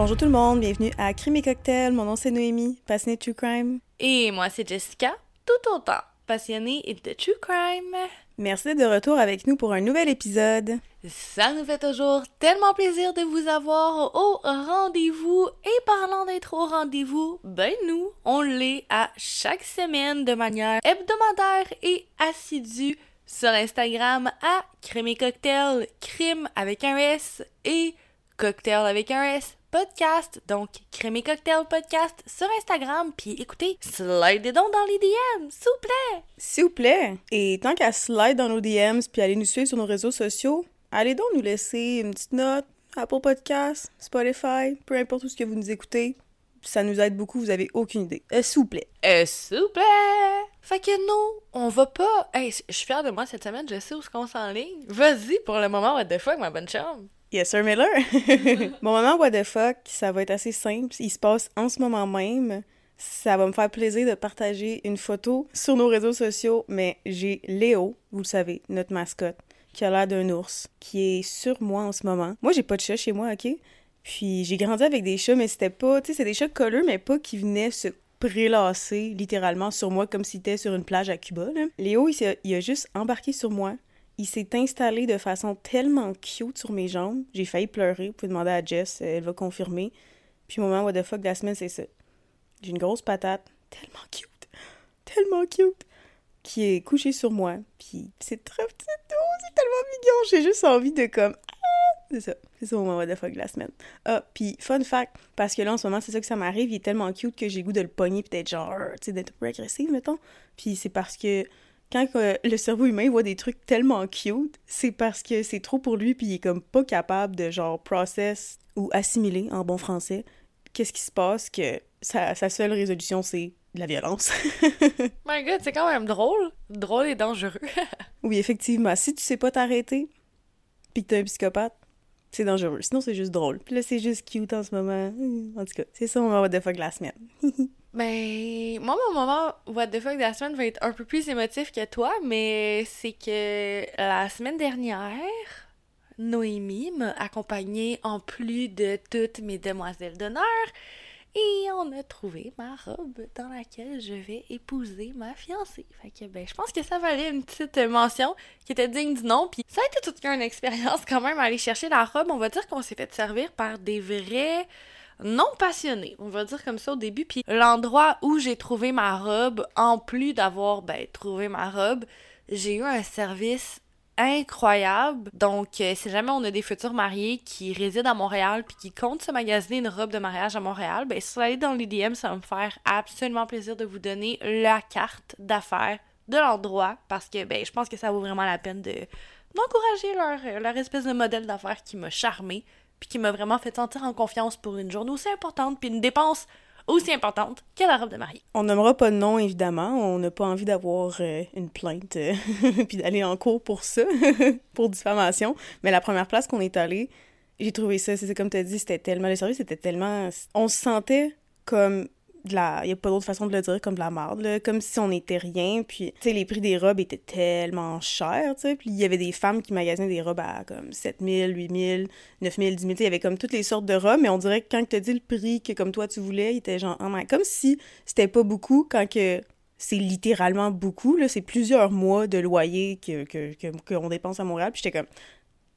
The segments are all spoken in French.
Bonjour tout le monde, bienvenue à Crime et Cocktail. Mon nom c'est Noémie, passionnée de True Crime. Et moi c'est Jessica, tout autant passionnée de True Crime. Merci de retour avec nous pour un nouvel épisode. Ça nous fait toujours tellement plaisir de vous avoir au rendez-vous. Et parlant d'être au rendez-vous, ben nous, on l'est à chaque semaine de manière hebdomadaire et assidue sur Instagram à Crime et Cocktail, crime avec un S et cocktail avec un S podcast. Donc, Crémé Cocktail Podcast sur Instagram. Puis écoutez, slidez donc dans les DM, s'il vous plaît. S'il vous plaît. Et tant qu'à slide dans nos DMs puis aller nous suivre sur nos réseaux sociaux, allez donc nous laisser une petite note, Apple Podcast, Spotify, peu importe où ce que vous nous écoutez. Ça nous aide beaucoup, vous avez aucune idée. Euh, s'il vous plaît. Euh, s'il vous plaît. Fait que nous, on va pas. Hey, je suis fière de moi cette semaine, je sais où ce qu'on ligne. Vas-y pour le moment, what the fuck, ma bonne chambre. Yes, sir Miller. Mon moment what the fuck, ça va être assez simple. Il se passe en ce moment même. Ça va me faire plaisir de partager une photo sur nos réseaux sociaux, mais j'ai Léo, vous le savez, notre mascotte, qui a l'air d'un ours, qui est sur moi en ce moment. Moi, j'ai pas de chat chez moi, ok? Puis j'ai grandi avec des chats, mais c'était pas, tu sais, c'est des chats colleux, mais pas qui venaient se prélasser littéralement sur moi comme si c'était sur une plage à Cuba. Léo, il a juste embarqué sur moi, il s'est installé de façon tellement cute sur mes jambes. J'ai failli pleurer. Vous pouvez demander à Jess, elle va confirmer. Puis, moment what de la semaine, c'est ça. J'ai une grosse patate, tellement cute, tellement cute, qui est couchée sur moi. Puis, c'est très petit c'est tellement mignon. J'ai juste envie de comme. Ah! C'est ça. C'est ça mon moment what de la semaine. Ah, puis, fun fact, parce que là, en ce moment, c'est ça que ça m'arrive. Il est tellement cute que j'ai goût de le pogner, peut-être genre, tu sais, d'être un peu agressive, mettons. Puis, c'est parce que quand le cerveau humain voit des trucs tellement cute, c'est parce que c'est trop pour lui puis il est comme pas capable de genre process ou assimiler en bon français qu'est-ce qui se passe que sa, seule résolution c'est la violence. My god, c'est quand même drôle, drôle et dangereux. oui, effectivement, si tu sais pas t'arrêter puis que t'es un psychopathe, c'est dangereux. Sinon, c'est juste drôle. Puis là, c'est juste cute en ce moment. En tout cas, c'est ça mon moment de fuck la semaine. Ben, moi, mon moment What the fuck de la semaine va être un peu plus émotif que toi, mais c'est que la semaine dernière, Noémie m'a accompagnée en plus de toutes mes demoiselles d'honneur et on a trouvé ma robe dans laquelle je vais épouser ma fiancée. Fait que, ben, je pense que ça valait une petite mention qui était digne du nom. Puis ça a été toute une expérience quand même aller chercher la robe. On va dire qu'on s'est fait servir par des vrais non passionné, on va dire comme ça au début. Puis l'endroit où j'ai trouvé ma robe, en plus d'avoir ben, trouvé ma robe, j'ai eu un service incroyable. Donc, euh, si jamais on a des futurs mariés qui résident à Montréal puis qui comptent se magasiner une robe de mariage à Montréal, ben si vous allez dans les DM, ça va me faire absolument plaisir de vous donner la carte d'affaires de l'endroit parce que ben je pense que ça vaut vraiment la peine de d'encourager leur, leur espèce de modèle d'affaires qui m'a charmé puis qui m'a vraiment fait sentir en confiance pour une journée aussi importante, puis une dépense aussi importante que la robe de mariée. On nommera pas de nom, évidemment. On n'a pas envie d'avoir euh, une plainte euh, puis d'aller en cours pour ça, pour diffamation. Mais la première place qu'on est allé, j'ai trouvé ça, c'est comme tu as dit, c'était tellement... Le service était tellement... On se sentait comme de la... Il n'y a pas d'autre façon de le dire, comme de la merde. Comme si on n'était rien. Puis, tu sais, les prix des robes étaient tellement chers, tu sais. Puis, il y avait des femmes qui magasinaient des robes à comme 7000, 8000, 9000, 10 000. Il y avait comme toutes les sortes de robes, mais on dirait que quand tu as dit le prix que comme toi tu voulais, il était genre... Oh comme si c'était pas beaucoup quand que c'est littéralement beaucoup, là. C'est plusieurs mois de loyer qu'on que, que, dépense à Montréal. Puis j'étais comme...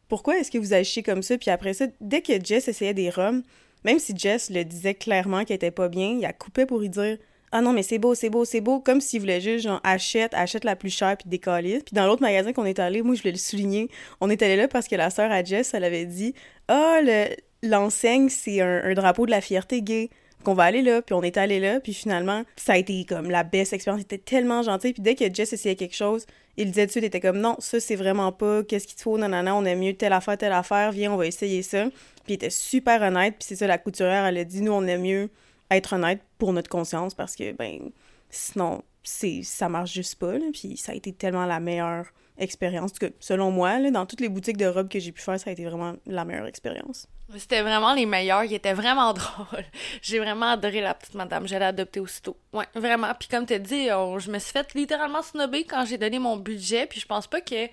Pourquoi est-ce que vous achetez comme ça? Puis après ça, dès que Jess essayait des robes, même si Jess le disait clairement qu'elle était pas bien, il a coupé pour y dire ah non, mais c'est beau, c'est beau, c'est beau, comme s'il voulait juste, genre, achète, achète la plus chère, puis décalise. Puis dans l'autre magasin qu'on est allé, moi, je voulais le souligner, on est allé là parce que la sœur à Jess, elle avait dit Ah, l'enseigne, c'est un, drapeau de la fierté gay qu'on va aller là, puis on est allé là, puis finalement, ça a été comme la best expérience, c'était tellement gentil, puis dès que Jess essayait quelque chose, il disait dessus, il était comme non, ça c'est vraiment pas, qu'est-ce qu'il te faut, non, non, non, on aime mieux telle affaire, telle affaire, viens, on va essayer ça. Puis il était super honnête, puis c'est ça, la couturière, elle a dit, nous, on aime mieux être honnête pour notre conscience, parce que, ben, sinon, ça marche juste pas, là, puis ça a été tellement la meilleure expérience. Selon moi, dans toutes les boutiques de robes que j'ai pu faire, ça a été vraiment la meilleure expérience. C'était vraiment les meilleurs, ils étaient vraiment drôles. J'ai vraiment adoré la petite madame, j'allais adopter aussitôt. Ouais, vraiment. Puis comme tu dit, je me suis fait littéralement snobber quand j'ai donné mon budget, puis je pense pas que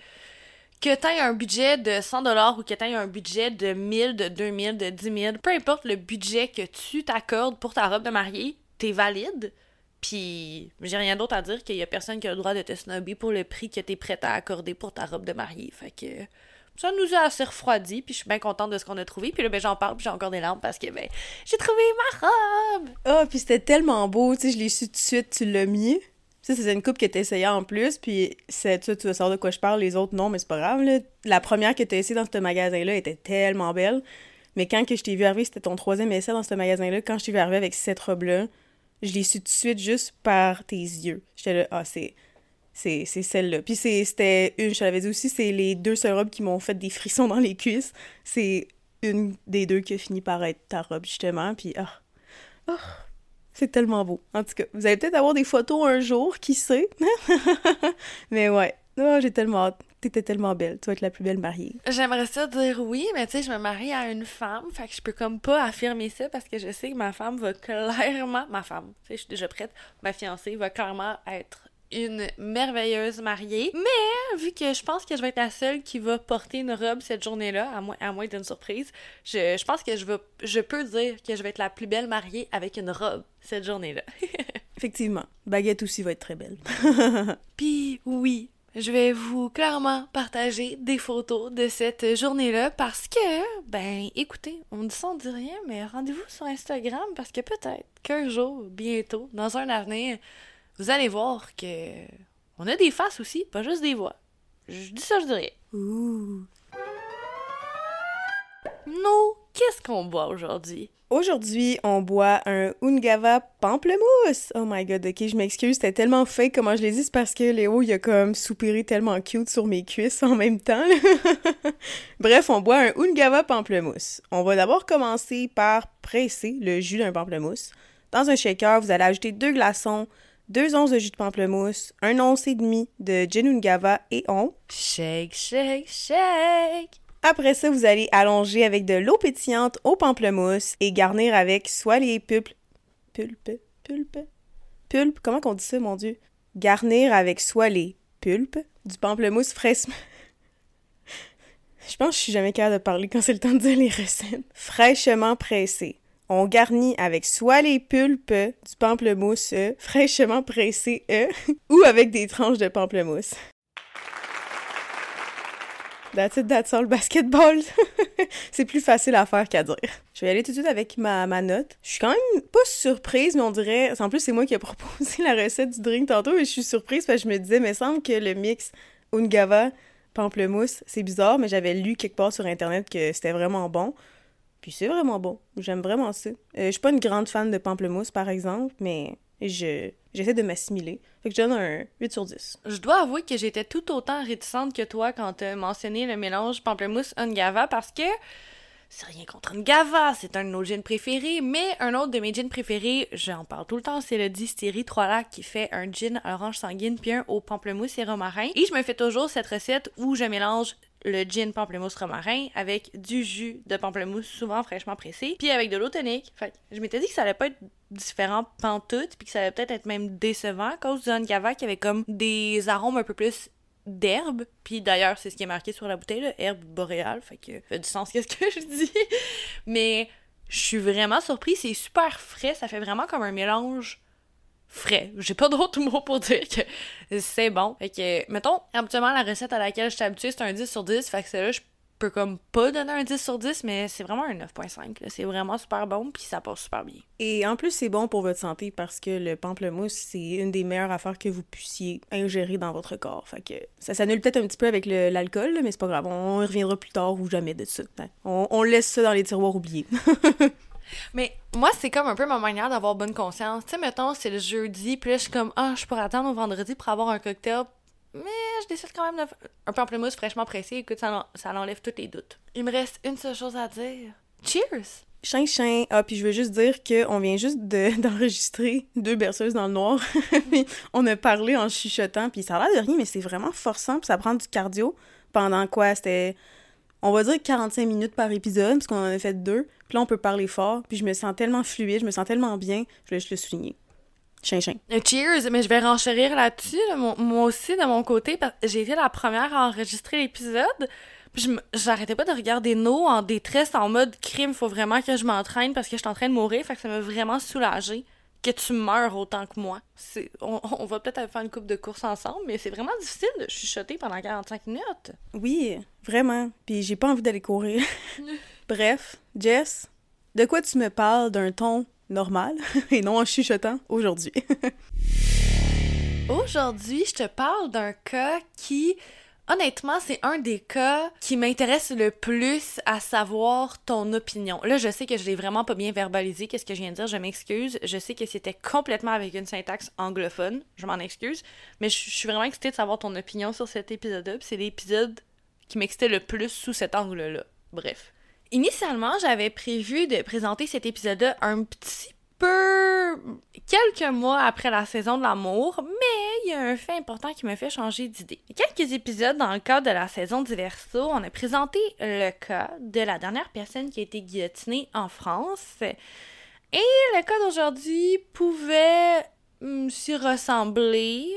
que t'aies un budget de 100$ ou que t'aies un budget de 1000, de 2000, de 10 000, peu importe le budget que tu t'accordes pour ta robe de mariée, t'es valide. Puis, j'ai rien d'autre à dire qu'il y a personne qui a le droit de te snobber pour le prix que t'es prête à accorder pour ta robe de mariée. Fait que ça nous a assez refroidi, puis je suis bien contente de ce qu'on a trouvé. Puis là, ben, j'en parle, puis j'ai encore des larmes parce que, ben, j'ai trouvé ma robe! Ah, puis c'était tellement beau, tu sais, je l'ai su tout de suite, tu l'as mis. Ça, c'est une coupe que t'essayais en plus, puis c'est tu, tu vas savoir de quoi je parle, les autres non, mais c'est pas grave. La première que t'as essayé dans ce magasin-là était tellement belle, mais quand que je t'ai vu arriver, c'était ton troisième essai dans ce magasin-là, quand je t'ai vu arriver avec cette robe-là, je l'ai su tout de suite juste par tes yeux. J'étais là, ah, c'est c'est celle-là. Puis c'était une, je te l'avais dit aussi, c'est les deux seules robes qui m'ont fait des frissons dans les cuisses. C'est une des deux qui a fini par être ta robe, justement. Puis, ah, oh, c'est tellement beau. En tout cas, vous allez peut-être avoir des photos un jour, qui sait? mais ouais, oh, j'ai tellement hâte. T'étais tellement belle. Tu vas être la plus belle mariée. J'aimerais ça dire oui, mais tu sais, je me marie à une femme. Fait que je peux comme pas affirmer ça parce que je sais que ma femme va clairement. Ma femme, tu sais, je suis déjà prête. Ma fiancée va clairement être une merveilleuse mariée. Mais vu que je pense que je vais être la seule qui va porter une robe cette journée-là, à moins, à moins d'une surprise, je, je, pense que je, veux, je peux dire que je vais être la plus belle mariée avec une robe cette journée-là. Effectivement. Baguette aussi va être très belle. Puis oui, je vais vous clairement partager des photos de cette journée-là parce que, ben, écoutez, on dit ça, on dit rien, mais rendez-vous sur Instagram parce que peut-être qu'un jour, bientôt, dans un avenir, vous allez voir que on a des faces aussi, pas juste des voix. Je dis ça, je dirais. Ouh. Nous, qu'est-ce qu'on boit aujourd'hui? Aujourd'hui, on boit un Ungava pamplemousse. Oh my god, ok, je m'excuse, c'était tellement fake comment je l'ai dit, c'est parce que Léo, il a comme soupiré tellement cute sur mes cuisses en même temps. Bref, on boit un Ungava pamplemousse. On va d'abord commencer par presser le jus d'un pamplemousse. Dans un shaker, vous allez ajouter deux glaçons, 2 onces de jus de pamplemousse, 1 once et demi de gin Ungava et on shake, shake, shake. Après ça, vous allez allonger avec de l'eau pétillante au pamplemousse et garnir avec soit les pulpes, pulpes, pulpes, pulpes, comment qu'on dit ça, mon Dieu? Garnir avec soit les pulpes du pamplemousse fraîchement... Je pense que je suis jamais capable de parler quand c'est le temps de dire les recettes. Fraîchement pressé. On garnit avec soit les pulpes du pamplemousse euh, fraîchement pressé euh, ou avec des tranches de pamplemousse. That's it, that's all, basketball. c'est plus facile à faire qu'à dire. Je vais aller tout de suite avec ma, ma note. Je suis quand même pas surprise, mais on dirait... En plus, c'est moi qui ai proposé la recette du drink tantôt, et je suis surprise parce que je me disais, mais semble que le mix Ungava pamplemousse, c'est bizarre, mais j'avais lu quelque part sur Internet que c'était vraiment bon. Puis c'est vraiment bon. J'aime vraiment ça. Euh, je suis pas une grande fan de pamplemousse, par exemple, mais je j'essaie de m'assimiler. Fait que je donne un 8 sur 10. Je dois avouer que j'étais tout autant réticente que toi quand tu as mentionné le mélange pamplemousse-ungava parce que c'est rien contre Ngava, c'est un de nos gins préférés, mais un autre de mes gins préférés, j'en parle tout le temps, c'est le Distillery 3 lacs qui fait un gin à l'orange sanguine puis un au pamplemousse et romarin. Et je me fais toujours cette recette où je mélange le gin pamplemousse romarin avec du jus de pamplemousse souvent fraîchement pressé, puis avec de l'eau tonique. Fait je m'étais dit que ça allait pas être différent pantoute, puis que ça allait peut-être être même décevant à cause du Ungava qui avait comme des arômes un peu plus d'herbe. Puis d'ailleurs, c'est ce qui est marqué sur la bouteille, là, herbe boréale, fait que ça fait du sens qu'est-ce que je dis? Mais je suis vraiment surprise, c'est super frais, ça fait vraiment comme un mélange frais. J'ai pas d'autres mots pour dire que c'est bon. Fait que, mettons, habituellement, la recette à laquelle je suis habituée, c'est un 10 sur 10. Fait que celle-là, je peux comme pas donner un 10 sur 10, mais c'est vraiment un 9.5. C'est vraiment super bon, puis ça passe super bien. Et en plus, c'est bon pour votre santé parce que le pamplemousse, c'est une des meilleures affaires que vous puissiez ingérer dans votre corps. Fait que ça s'annule peut-être un petit peu avec l'alcool, mais c'est pas grave. On y reviendra plus tard ou jamais de ça. Hein. On, on laisse ça dans les tiroirs oubliés. Mais moi, c'est comme un peu ma manière d'avoir bonne conscience. Tu sais, mettons, c'est le jeudi, puis là, je suis comme, ah, je pourrais attendre au vendredi pour avoir un cocktail. Mais je décide quand même de. Un pamplemousse fraîchement pressé, écoute, ça, ça enlève tous les doutes. Il me reste une seule chose à dire. Cheers! Chien, chien. Ah, puis je veux juste dire qu'on vient juste d'enregistrer deux berceuses dans le noir. on a parlé en chuchotant, puis ça a l'air de rien, mais c'est vraiment forçant, puis ça prend du cardio. Pendant quoi? C'était on va dire 45 minutes par épisode, parce qu'on en a fait deux. Puis là, on peut parler fort. Puis je me sens tellement fluide, je me sens tellement bien. Je voulais juste le souligner. Chien, chien. Euh, Cheers, mais je vais renchérir là-dessus, là, moi aussi, de mon côté, parce que j'ai été la première à enregistrer l'épisode. Puis j'arrêtais pas de regarder No en détresse, en mode crime, faut vraiment que je m'entraîne parce que je suis en train de mourir, fait que ça m'a vraiment soulagée que tu meurs autant que moi. On, on va peut-être faire une coupe de course ensemble, mais c'est vraiment difficile de chuchoter pendant 45 minutes. Oui, vraiment. Puis j'ai pas envie d'aller courir. Bref, Jess, de quoi tu me parles d'un ton normal et non en chuchotant aujourd'hui? Aujourd'hui, je te parle d'un cas qui, honnêtement, c'est un des cas qui m'intéresse le plus à savoir ton opinion. Là, je sais que je l'ai vraiment pas bien verbalisé, qu'est-ce que je viens de dire, je m'excuse. Je sais que c'était complètement avec une syntaxe anglophone, je m'en excuse. Mais je suis vraiment excitée de savoir ton opinion sur cet épisode-là. C'est l'épisode qui m'excitait le plus sous cet angle-là. Bref. Initialement, j'avais prévu de présenter cet épisode-là un petit peu quelques mois après la saison de l'amour, mais il y a un fait important qui me fait changer d'idée. Quelques épisodes dans le cadre de la saison d'Iverso, on a présenté le cas de la dernière personne qui a été guillotinée en France. Et le cas d'aujourd'hui pouvait hum, s'y ressembler.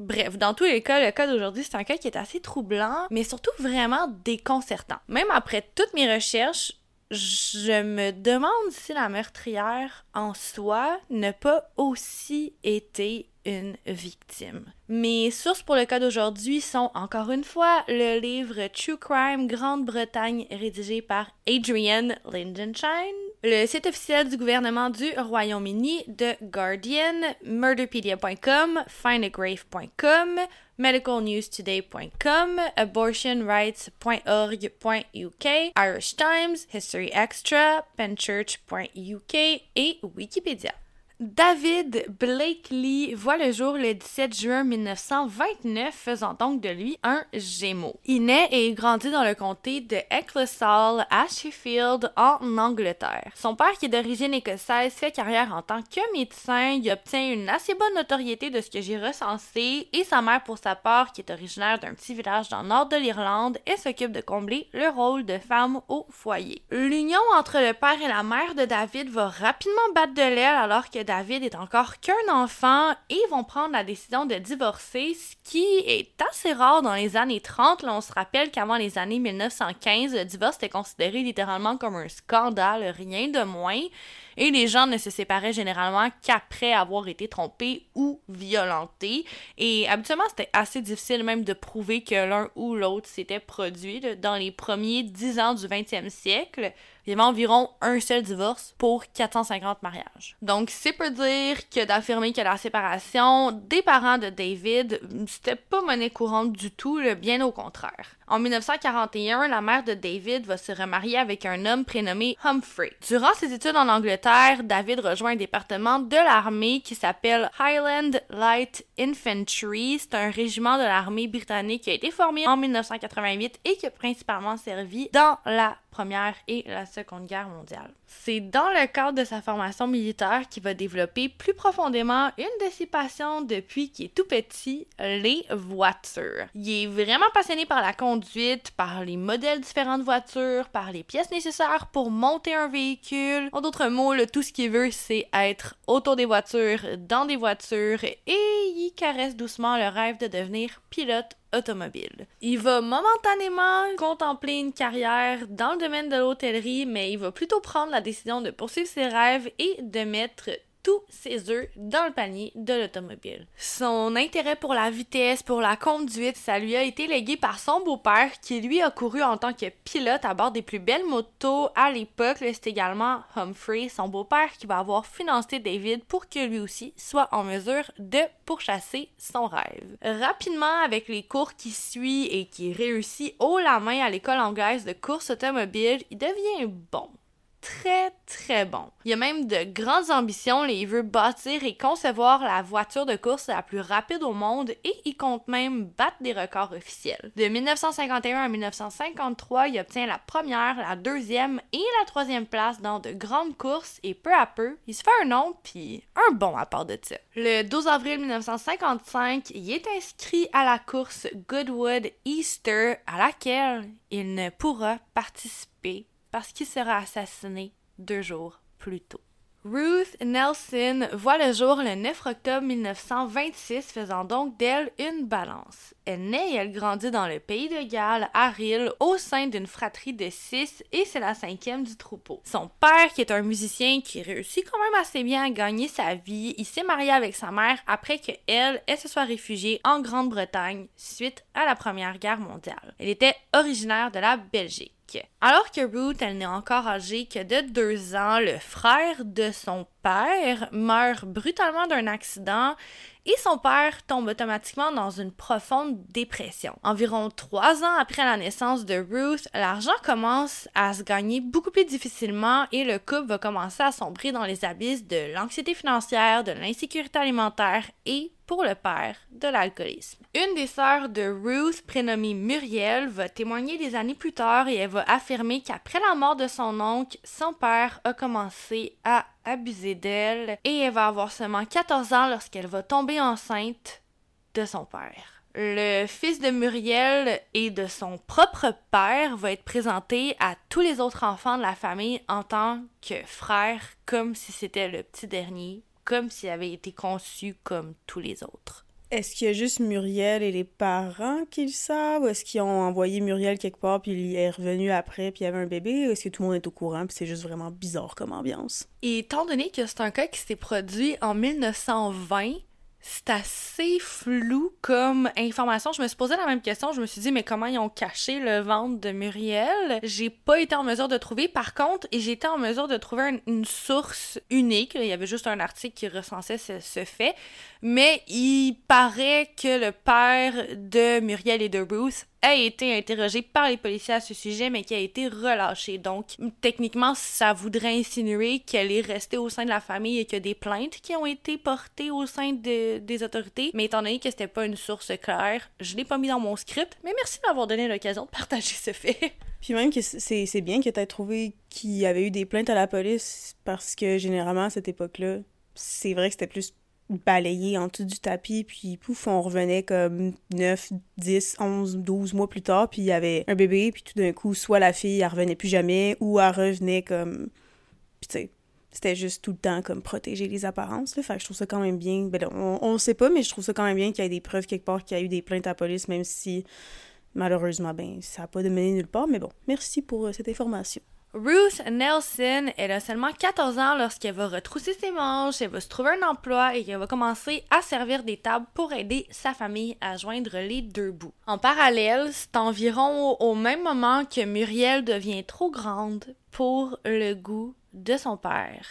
Bref, dans tous les cas, le cas d'aujourd'hui, c'est un cas qui est assez troublant, mais surtout vraiment déconcertant. Même après toutes mes recherches, je me demande si la meurtrière en soi n'a pas aussi été une victime. Mes sources pour le cas d'aujourd'hui sont encore une fois le livre True Crime Grande-Bretagne rédigé par Adrienne Lindenshine, le site officiel du gouvernement du Royaume-Uni, The Guardian, murderpedia.com, findagrave.com, medicalnewstoday.com, abortionrights.org.uk, Irish Times, History Extra, penchurch.uk et Wikipédia. David Blakely voit le jour le 17 juin 1929, faisant donc de lui un Gémeaux. Il naît et grandit dans le comté de Ecclesall à Sheffield, en Angleterre. Son père, qui est d'origine écossaise, fait carrière en tant que médecin. Il obtient une assez bonne notoriété de ce que j'ai recensé, et sa mère, pour sa part, qui est originaire d'un petit village dans le nord de l'Irlande, elle s'occupe de combler le rôle de femme au foyer. L'union entre le père et la mère de David va rapidement battre de l'aile alors que David est encore qu'un enfant et vont prendre la décision de divorcer, ce qui est assez rare dans les années 30. Là, on se rappelle qu'avant les années 1915, le divorce était considéré littéralement comme un scandale, rien de moins. Et les gens ne se séparaient généralement qu'après avoir été trompés ou violentés. Et habituellement, c'était assez difficile même de prouver que l'un ou l'autre s'était produit. Dans les premiers 10 ans du 20e siècle, il y avait environ un seul divorce pour 450 mariages. Donc, c'est peu dire que d'affirmer que la séparation des parents de David, c'était pas monnaie courante du tout, bien au contraire. En 1941, la mère de David va se remarier avec un homme prénommé Humphrey. Durant ses études en Angleterre, David rejoint un département de l'armée qui s'appelle Highland Light Infantry. C'est un régiment de l'armée britannique qui a été formé en 1988 et qui a principalement servi dans la Et la Seconde Guerre mondiale. C'est dans le cadre de sa formation militaire qu'il va développer plus profondément une de ses passions depuis qu'il est tout petit, les voitures. Il est vraiment passionné par la conduite, par les modèles différents de voitures, par les pièces nécessaires pour monter un véhicule. En d'autres mots, tout ce qu'il veut, c'est être autour des voitures, dans des voitures, et il caresse doucement le rêve de devenir pilote automobile. Il va momentanément contempler une carrière dans le domaine de l'hôtellerie, mais il va plutôt prendre la décision de poursuivre ses rêves et de mettre tous ses œufs dans le panier de l'automobile. Son intérêt pour la vitesse, pour la conduite, ça lui a été légué par son beau-père qui lui a couru en tant que pilote à bord des plus belles motos à l'époque. C'est également Humphrey, son beau-père, qui va avoir financé David pour que lui aussi soit en mesure de pourchasser son rêve. Rapidement, avec les cours qui suit et qui réussit haut la main à l'école anglaise de course automobile, il devient bon très très bon. Il a même de grandes ambitions, il veut bâtir et concevoir la voiture de course la plus rapide au monde et il compte même battre des records officiels. De 1951 à 1953, il obtient la première, la deuxième et la troisième place dans de grandes courses et peu à peu, il se fait un nom puis un bon à part de ça. Le 12 avril 1955, il est inscrit à la course Goodwood Easter à laquelle il ne pourra participer parce qu'il sera assassiné deux jours plus tôt. Ruth Nelson voit le jour le 9 octobre 1926, faisant donc d'elle une balance. Elle naît et elle grandit dans le pays de Galles, à Rille, au sein d'une fratrie de six, et c'est la cinquième du troupeau. Son père, qui est un musicien qui réussit quand même assez bien à gagner sa vie, il s'est marié avec sa mère après que elle, elle se soit réfugiée en Grande-Bretagne suite à la Première Guerre mondiale. Elle était originaire de la Belgique. Alors que Ruth, elle n'est encore âgée que de deux ans, le frère de son père meurt brutalement d'un accident et son père tombe automatiquement dans une profonde dépression. Environ trois ans après la naissance de Ruth, l'argent commence à se gagner beaucoup plus difficilement et le couple va commencer à sombrer dans les abysses de l'anxiété financière, de l'insécurité alimentaire et pour le père de l'alcoolisme. Une des sœurs de Ruth, prénommée Muriel, va témoigner des années plus tard et elle va affirmer qu'après la mort de son oncle, son père a commencé à abuser d'elle et elle va avoir seulement 14 ans lorsqu'elle va tomber enceinte de son père. Le fils de Muriel et de son propre père va être présenté à tous les autres enfants de la famille en tant que frère, comme si c'était le petit dernier comme s'il avait été conçu comme tous les autres. Est-ce qu'il y a juste Muriel et les parents qui le savent? Ou est-ce qu'ils ont envoyé Muriel quelque part, puis il est revenu après, puis il y avait un bébé? Ou est-ce que tout le monde est au courant, puis c'est juste vraiment bizarre comme ambiance? Et étant donné que c'est un cas qui s'est produit en 1920, c'est assez flou comme information. Je me suis posé la même question. Je me suis dit, mais comment ils ont caché le ventre de Muriel? J'ai pas été en mesure de trouver. Par contre, été en mesure de trouver une, source unique. Il y avait juste un article qui recensait ce, ce fait. Mais il paraît que le père de Muriel et de Bruce a été interrogé par les policiers à ce sujet, mais qui a été relâché. Donc, techniquement, ça voudrait insinuer qu'elle est restée au sein de la famille et qu'il y a des plaintes qui ont été portées au sein des autorités. Mais étant donné que c'était pas une source claire, je l'ai pas mis dans mon script. Mais merci d'avoir donné l'occasion de partager ce fait. Puis même que c'est bien que tu aies trouvé qu'il y avait eu des plaintes à la police parce que généralement à cette époque-là, c'est vrai que c'était plus balayé en dessous du tapis, puis pouf, on revenait comme 9, 10, 11, 12 mois plus tard, puis il y avait un bébé, puis tout d'un coup, soit la fille, elle revenait plus jamais, ou elle revenait comme... Puis tu sais, c'était juste tout le temps comme protéger les apparences, là. Fait que je trouve ça quand même bien... Ben on, on sait pas, mais je trouve ça quand même bien qu'il y ait des preuves quelque part qu'il y a eu des plaintes à la police, même si, malheureusement, ben, ça a pas de mené nulle part, mais bon, merci pour euh, cette information. Ruth Nelson, elle a seulement 14 ans lorsqu'elle va retrousser ses manches, elle va se trouver un emploi et qu'elle va commencer à servir des tables pour aider sa famille à joindre les deux bouts. En parallèle, c'est environ au même moment que Muriel devient trop grande pour le goût de son père.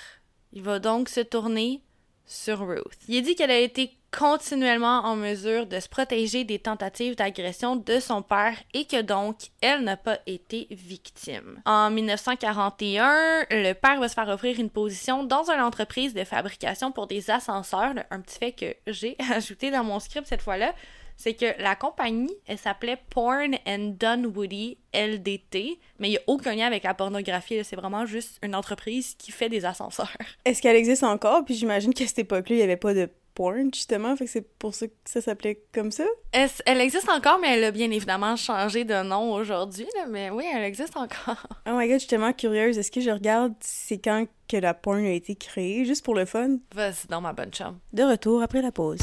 Il va donc se tourner sur Ruth. Il dit qu'elle a été continuellement en mesure de se protéger des tentatives d'agression de son père et que donc elle n'a pas été victime. En 1941, le père va se faire offrir une position dans une entreprise de fabrication pour des ascenseurs, un petit fait que j'ai ajouté dans mon script cette fois-là c'est que la compagnie, elle s'appelait Porn and Dunwoody LDT, mais il n'y a aucun lien avec la pornographie, c'est vraiment juste une entreprise qui fait des ascenseurs. Est-ce qu'elle existe encore? Puis j'imagine qu'à cette époque-là, il n'y avait pas de porn, justement, fait que c'est pour ça que ça s'appelait comme ça? Elle, existe encore, mais elle a bien évidemment changé de nom aujourd'hui, mais oui, elle existe encore. Oh my god, je suis tellement curieuse. Est-ce que je regarde c'est quand que la porn a été créée, juste pour le fun? Vas-y dans ma bonne chambre. De retour après la pause.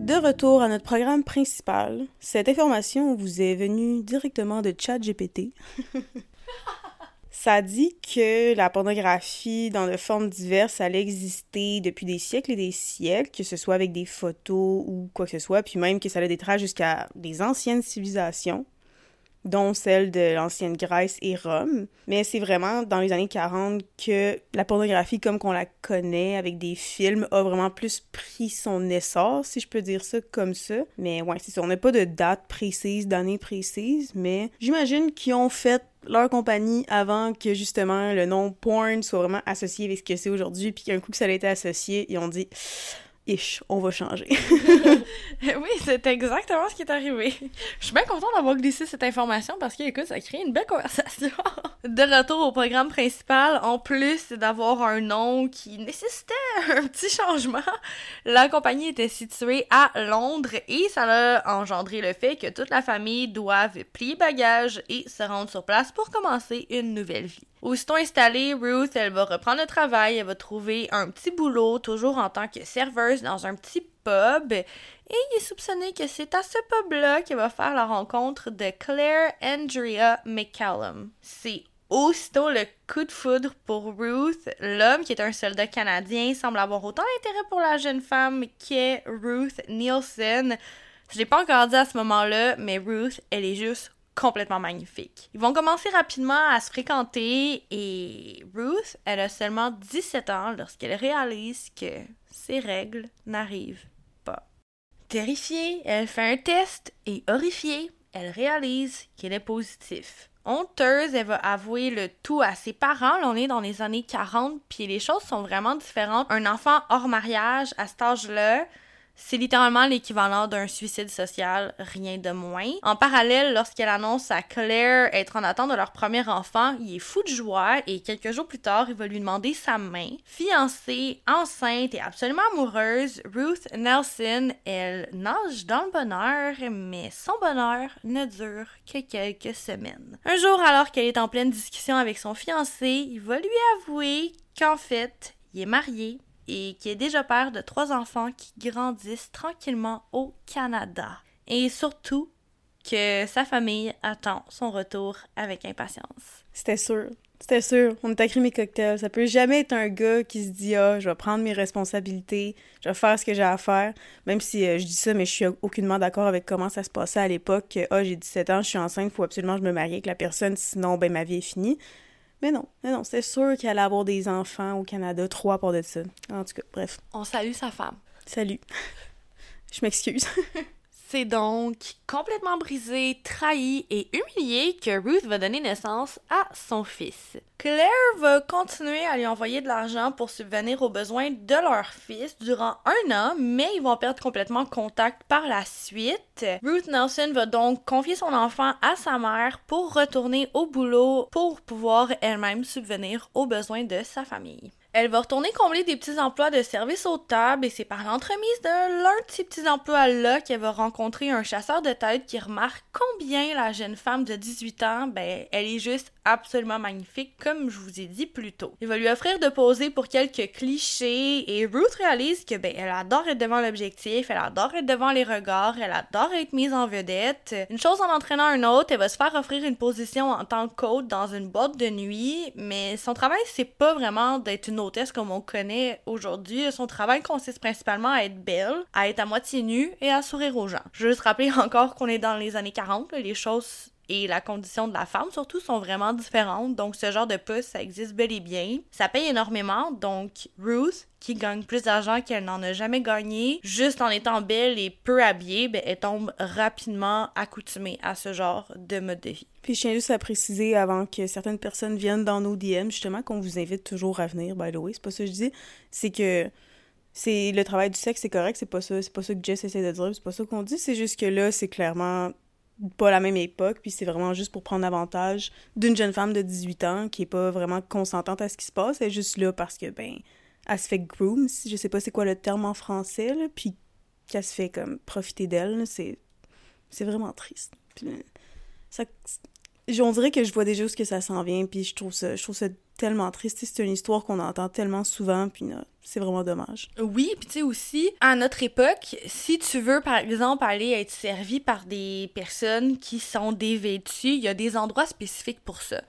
De retour à notre programme principal, cette information vous est venue directement de ChatGPT. Ça dit que la pornographie dans de formes diverses allait exister depuis des siècles et des siècles, que ce soit avec des photos ou quoi que ce soit, puis même que ça allait des traces jusqu'à des anciennes civilisations dont celle de l'ancienne Grèce et Rome. Mais c'est vraiment dans les années 40 que la pornographie comme qu'on la connaît avec des films a vraiment plus pris son essor, si je peux dire ça comme ça. Mais ouais, c'est ça, on n'a pas de date précise, d'année précise, mais j'imagine qu'ils ont fait leur compagnie avant que justement le nom porn soit vraiment associé avec ce que c'est aujourd'hui, puis qu'un coup que ça a été associé, ils ont dit ish, on va changer. oui, c'est exactement ce qui est arrivé. Je suis bien contente d'avoir glissé cette information parce que, écoute, ça crée une belle conversation. De retour au programme principal, en plus d'avoir un nom qui nécessitait un petit changement, la compagnie était située à Londres et ça a engendré le fait que toute la famille doive plier bagages et se rendre sur place pour commencer une nouvelle vie. Aussitôt installée, Ruth, elle va reprendre le travail, elle va trouver un petit boulot, toujours en tant que serveuse dans un petit pub. Et il est soupçonné que c'est à ce pub-là qu'elle va faire la rencontre de Claire Andrea McCallum. C'est aussitôt le coup de foudre pour Ruth. L'homme, qui est un soldat canadien, semble avoir autant d'intérêt pour la jeune femme qu'est Ruth Nielsen. Je l'ai pas encore dit à ce moment-là, mais Ruth, elle est juste complètement magnifique. Ils vont commencer rapidement à se fréquenter et Ruth, elle a seulement 17 ans lorsqu'elle réalise que ses règles n'arrivent pas. Terrifiée, elle fait un test et horrifiée, elle réalise qu'il est positif. Honteuse, elle va avouer le tout à ses parents. On est dans les années 40, puis les choses sont vraiment différentes. Un enfant hors mariage à cet âge-là, c'est littéralement l'équivalent d'un suicide social, rien de moins. En parallèle, lorsqu'elle annonce à Claire être en attente de leur premier enfant, il est fou de joie et quelques jours plus tard, il va lui demander sa main. Fiancée, enceinte et absolument amoureuse, Ruth Nelson, elle nage dans le bonheur, mais son bonheur ne dure que quelques semaines. Un jour, alors qu'elle est en pleine discussion avec son fiancé, il va lui avouer qu'en fait, il est marié et qui est déjà père de trois enfants qui grandissent tranquillement au Canada. Et surtout que sa famille attend son retour avec impatience. C'était sûr. C'était sûr. On est à mes cocktails. Ça peut jamais être un gars qui se dit Ah, je vais prendre mes responsabilités, je vais faire ce que j'ai à faire. Même si euh, je dis ça, mais je suis aucunement d'accord avec comment ça se passait à l'époque. Ah, j'ai 17 ans, je suis enceinte, faut absolument que je me marie avec la personne, sinon, ben, ma vie est finie. Mais non, mais non, c'est sûr qu'elle allait avoir des enfants au Canada, trois pour de ça. En tout cas, bref. On salue sa femme. Salut. Je m'excuse. C'est donc complètement brisé, trahi et humilié que Ruth va donner naissance à son fils. Claire va continuer à lui envoyer de l'argent pour subvenir aux besoins de leur fils durant un an, mais ils vont perdre complètement contact par la suite. Ruth Nelson va donc confier son enfant à sa mère pour retourner au boulot pour pouvoir elle-même subvenir aux besoins de sa famille. Elle va retourner combler des petits emplois de service aux tables et c'est par l'entremise de l'un de ces petits emplois-là qu'elle va rencontrer un chasseur de tête qui remarque combien la jeune femme de 18 ans, ben, elle est juste absolument magnifique, comme je vous ai dit plus tôt. Il va lui offrir de poser pour quelques clichés et Ruth réalise que, ben, elle adore être devant l'objectif, elle adore être devant les regards, elle adore être mise en vedette. Une chose en entraînant un autre, elle va se faire offrir une position en tant que coach dans une boîte de nuit, mais son travail, c'est pas vraiment d'être une hôtesse comme on connaît aujourd'hui. Son travail consiste principalement à être belle, à être à moitié nue et à sourire aux gens. Je juste rappeler encore qu'on est dans les années 40, les choses et la condition de la femme surtout sont vraiment différentes. Donc ce genre de poste, ça existe bel et bien. Ça paye énormément. Donc Ruth, qui gagne plus d'argent qu'elle n'en a jamais gagné, juste en étant belle et peu habillée, ben, elle tombe rapidement accoutumée à ce genre de mode de vie. Puis je tiens juste à préciser avant que certaines personnes viennent dans nos DM, justement, qu'on vous invite toujours à venir, by the way, c'est pas ça que je dis, c'est que c'est le travail du sexe, c'est correct, c'est pas ça, c'est pas ça que Jess essaie de dire, c'est pas ça qu'on dit, c'est juste que là, c'est clairement pas la même époque, puis c'est vraiment juste pour prendre avantage d'une jeune femme de 18 ans qui est pas vraiment consentante à ce qui se passe, elle est juste là parce que, ben, elle se fait groom, je sais pas c'est quoi le terme en français, puis qu'elle se fait comme profiter d'elle, c'est c'est vraiment triste. Puis, ça, on dirait que je vois déjà où ça s'en vient, puis je trouve ça, je trouve ça tellement triste. C'est une histoire qu'on entend tellement souvent, puis c'est vraiment dommage. Oui, puis tu sais aussi, à notre époque, si tu veux, par exemple, aller être servi par des personnes qui sont dévêtues, il y a des endroits spécifiques pour ça.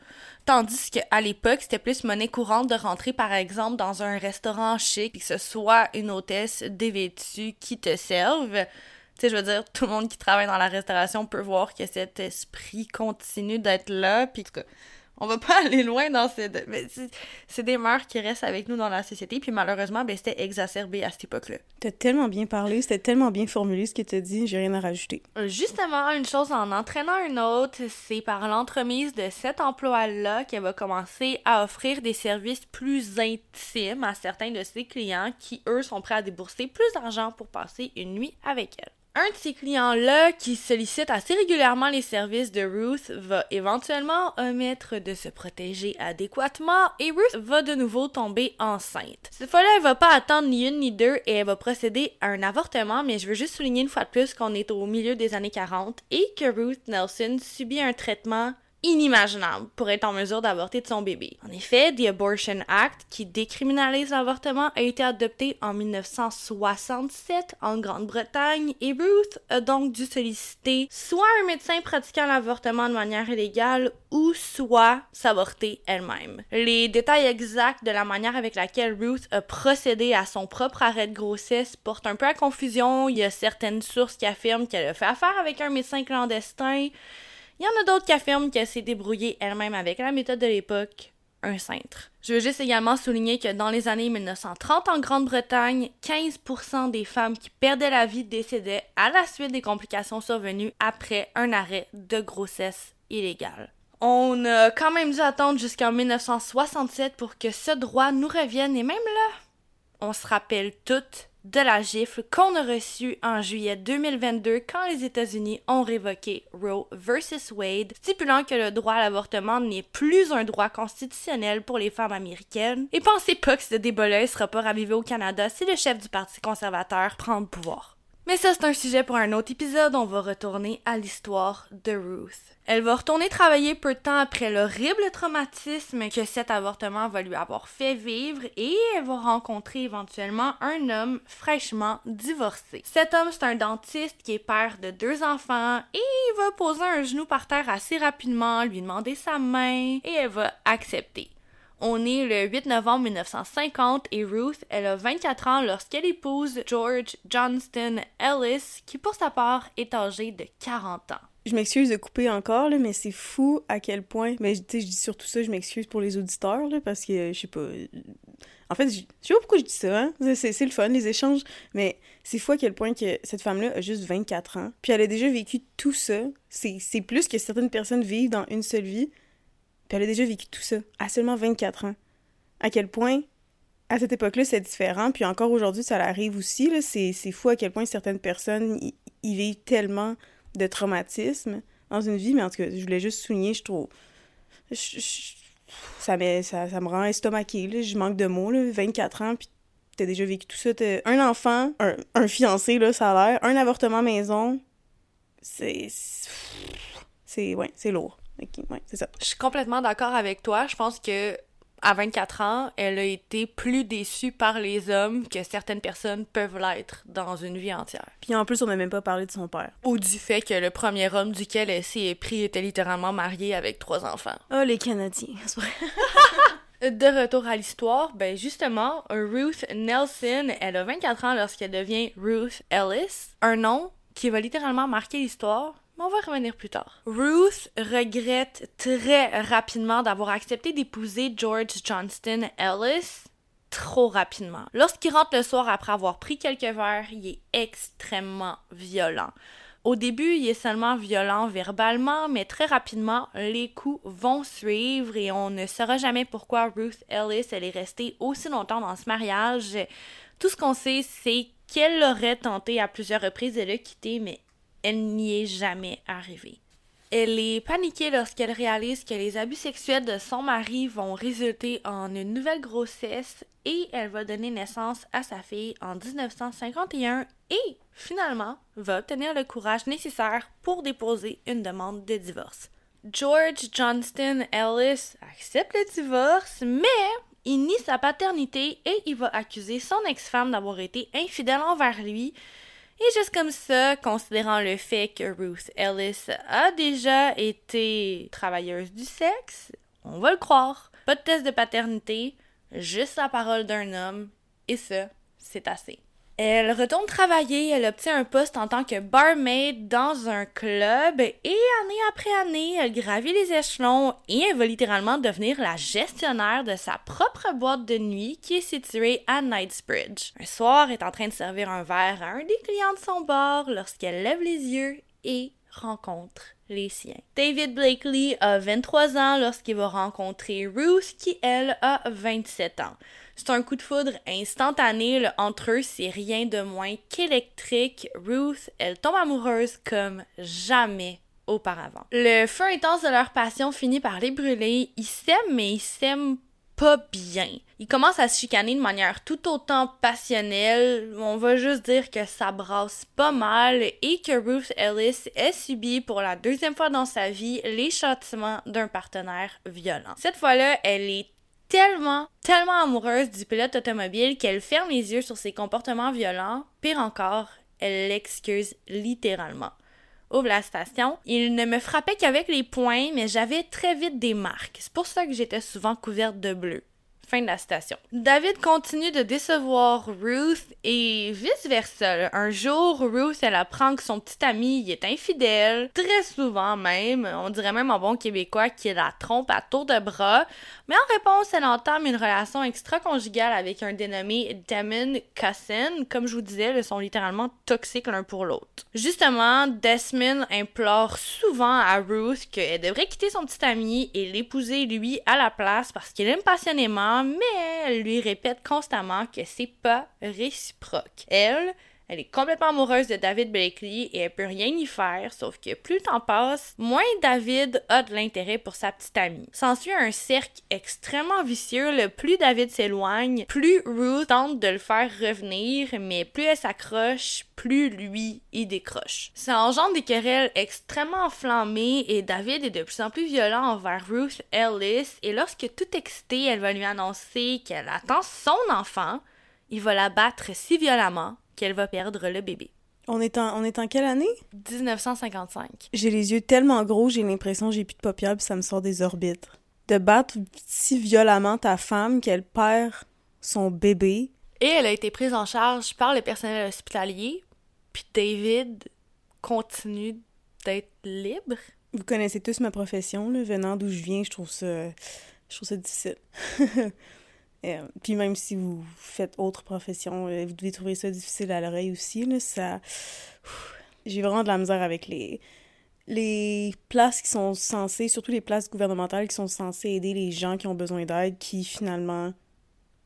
Tandis qu'à l'époque, c'était plus monnaie courante de rentrer, par exemple, dans un restaurant chic, puis que ce soit une hôtesse dévêtue qui te serve. Tu sais, je veux dire, tout le monde qui travaille dans la restauration peut voir que cet esprit continue d'être là, puis on va pas aller loin dans ces... C'est des mœurs qui restent avec nous dans la société, puis malheureusement, ben, c'était exacerbé à cette époque-là. T'as tellement bien parlé, c'était tellement bien formulé ce que t'as dit, j'ai rien à rajouter. Justement, une chose en entraînant une autre, c'est par l'entremise de cet emploi-là qu'elle va commencer à offrir des services plus intimes à certains de ses clients qui, eux, sont prêts à débourser plus d'argent pour passer une nuit avec elle. Un de ces clients-là, qui sollicite assez régulièrement les services de Ruth, va éventuellement omettre de se protéger adéquatement et Ruth va de nouveau tomber enceinte. Cette fois-là, elle va pas attendre ni une ni deux et elle va procéder à un avortement, mais je veux juste souligner une fois de plus qu'on est au milieu des années 40 et que Ruth Nelson subit un traitement inimaginable pour être en mesure d'avorter de son bébé. En effet, The Abortion Act, qui décriminalise l'avortement, a été adopté en 1967 en Grande-Bretagne et Ruth a donc dû solliciter soit un médecin pratiquant l'avortement de manière illégale ou soit s'avorter elle-même. Les détails exacts de la manière avec laquelle Ruth a procédé à son propre arrêt de grossesse portent un peu à confusion. Il y a certaines sources qui affirment qu'elle a fait affaire avec un médecin clandestin. Il y en a d'autres qui affirment qu'elle s'est débrouillée elle-même avec la méthode de l'époque, un cintre. Je veux juste également souligner que dans les années 1930 en Grande-Bretagne, 15% des femmes qui perdaient la vie décédaient à la suite des complications survenues après un arrêt de grossesse illégale. On a quand même dû attendre jusqu'en 1967 pour que ce droit nous revienne et même là, on se rappelle toutes de la gifle qu'on a reçue en juillet 2022 quand les États-Unis ont révoqué Roe vs. Wade, stipulant que le droit à l'avortement n'est plus un droit constitutionnel pour les femmes américaines. Et pensez pas que ce débat-là sera pas ravivé au Canada si le chef du Parti conservateur prend le pouvoir. Mais ça, c'est un sujet pour un autre épisode. On va retourner à l'histoire de Ruth. Elle va retourner travailler peu de temps après l'horrible traumatisme que cet avortement va lui avoir fait vivre et elle va rencontrer éventuellement un homme fraîchement divorcé. Cet homme, c'est un dentiste qui est père de deux enfants et il va poser un genou par terre assez rapidement, lui demander sa main et elle va accepter. On est le 8 novembre 1950 et Ruth, elle a 24 ans lorsqu'elle épouse George Johnston Ellis, qui pour sa part est âgé de 40 ans. Je m'excuse de couper encore, là, mais c'est fou à quel point. Mais je dis surtout ça, je m'excuse pour les auditeurs, là, parce que je sais pas. En fait, je sais pas pourquoi je dis ça, hein? c'est le fun, les échanges, mais c'est fou à quel point que cette femme-là a juste 24 ans, puis elle a déjà vécu tout ça. C'est plus que certaines personnes vivent dans une seule vie. Puis elle déjà vécu tout ça, à seulement 24 ans. À quel point, à cette époque-là, c'est différent. Puis encore aujourd'hui, ça arrive aussi. C'est fou à quel point certaines personnes y, vivent tellement de traumatisme dans une vie. Mais en tout cas, je voulais juste souligner, je trouve. ça, ça, ça, me rend estomaqué. Je manque de mots. Là, 24 ans, puis t'as déjà vécu tout ça. un enfant, un, fiancé, là, ça a un avortement maison. C'est. C'est. Ouais, c'est lourd c'est ça. Je suis complètement d'accord avec toi. Je pense que à 24 ans, elle a été plus déçue par les hommes que certaines personnes peuvent l'être dans une vie entière. Puis en plus, on n'a même pas parlé de son père. Ou du fait que le premier homme duquel elle s'est pris était littéralement marié avec trois enfants. Oh, les Canadiens, De retour à l'histoire, ben justement, Ruth Nelson, elle a 24 ans lorsqu'elle devient Ruth Ellis, un nom qui va littéralement marquer l'histoire on va revenir plus tard. Ruth regrette très rapidement d'avoir accepté d'épouser George Johnston Ellis trop rapidement. Lorsqu'il rentre le soir après avoir pris quelques verres, il est extrêmement violent. Au début, il est seulement violent verbalement, mais très rapidement, les coups vont suivre et on ne saura jamais pourquoi Ruth Ellis est restée aussi longtemps dans ce mariage. Tout ce qu'on sait, c'est qu'elle l'aurait tenté à plusieurs reprises de le quitter, mais elle n'y est jamais arrivée. Elle est paniquée lorsqu'elle réalise que les abus sexuels de son mari vont résulter en une nouvelle grossesse et elle va donner naissance à sa fille en 1951 et finalement va obtenir le courage nécessaire pour déposer une demande de divorce. George Johnston Ellis accepte le divorce, mais il nie sa paternité et il va accuser son ex-femme d'avoir été infidèle envers lui et juste comme ça, considérant le fait que Ruth Ellis a déjà été travailleuse du sexe, on va le croire. Pas de test de paternité, juste la parole d'un homme, et ça, c'est assez. Elle retourne travailler, elle obtient un poste en tant que barmaid dans un club et année après année, elle gravit les échelons et elle va littéralement devenir la gestionnaire de sa propre boîte de nuit qui est située à Knightsbridge. Un soir, elle est en train de servir un verre à un des clients de son bar lorsqu'elle lève les yeux et rencontre les siens. David Blakely a 23 ans lorsqu'il va rencontrer Ruth qui, elle, a 27 ans. C'est un coup de foudre instantané entre eux, c'est rien de moins qu'électrique. Ruth, elle tombe amoureuse comme jamais auparavant. Le feu intense de leur passion finit par les brûler. Ils s'aiment, mais ils s'aiment pas bien. Ils commencent à se chicaner de manière tout autant passionnelle. On va juste dire que ça brasse pas mal et que Ruth Ellis ait subi pour la deuxième fois dans sa vie les châtiments d'un partenaire violent. Cette fois-là, elle est tellement, tellement amoureuse du pilote automobile qu'elle ferme les yeux sur ses comportements violents. Pire encore, elle l'excuse littéralement. Ouvre la station. Il ne me frappait qu'avec les poings, mais j'avais très vite des marques. C'est pour ça que j'étais souvent couverte de bleu. Fin de la citation. David continue de décevoir Ruth et vice-versa. Un jour, Ruth, elle apprend que son petit ami est infidèle, très souvent même, on dirait même en bon québécois qu'il la trompe à tour de bras, mais en réponse, elle entame une relation extra-conjugale avec un dénommé Damon Cousin. Comme je vous disais, ils sont littéralement toxiques l'un pour l'autre. Justement, Desmond implore souvent à Ruth qu'elle devrait quitter son petit ami et l'épouser lui à la place parce qu'il aime passionnément mais elle lui répète constamment que c'est pas réciproque. Elle, elle est complètement amoureuse de David Blakely et elle peut rien y faire, sauf que plus le temps passe, moins David a de l'intérêt pour sa petite amie. S'ensuit un cercle extrêmement vicieux. Le plus David s'éloigne, plus Ruth tente de le faire revenir, mais plus elle s'accroche, plus lui y décroche. Ça engendre des querelles extrêmement enflammées et David est de plus en plus violent envers Ruth Ellis et lorsque tout excité, elle va lui annoncer qu'elle attend son enfant, il va la battre si violemment qu'elle va perdre le bébé. On est en, on est en quelle année? 1955. J'ai les yeux tellement gros, j'ai l'impression que j'ai plus de paupières puis ça me sort des orbites. De battre si violemment ta femme qu'elle perd son bébé. Et elle a été prise en charge par le personnel hospitalier, puis David continue d'être libre. Vous connaissez tous ma profession, là, venant d'où je viens, je trouve ça, je trouve ça difficile. Euh, puis même si vous faites autre profession, euh, vous devez trouver ça difficile à l'oreille aussi. Ça... J'ai vraiment de la misère avec les, les places qui sont censées, surtout les places gouvernementales qui sont censées aider les gens qui ont besoin d'aide, qui finalement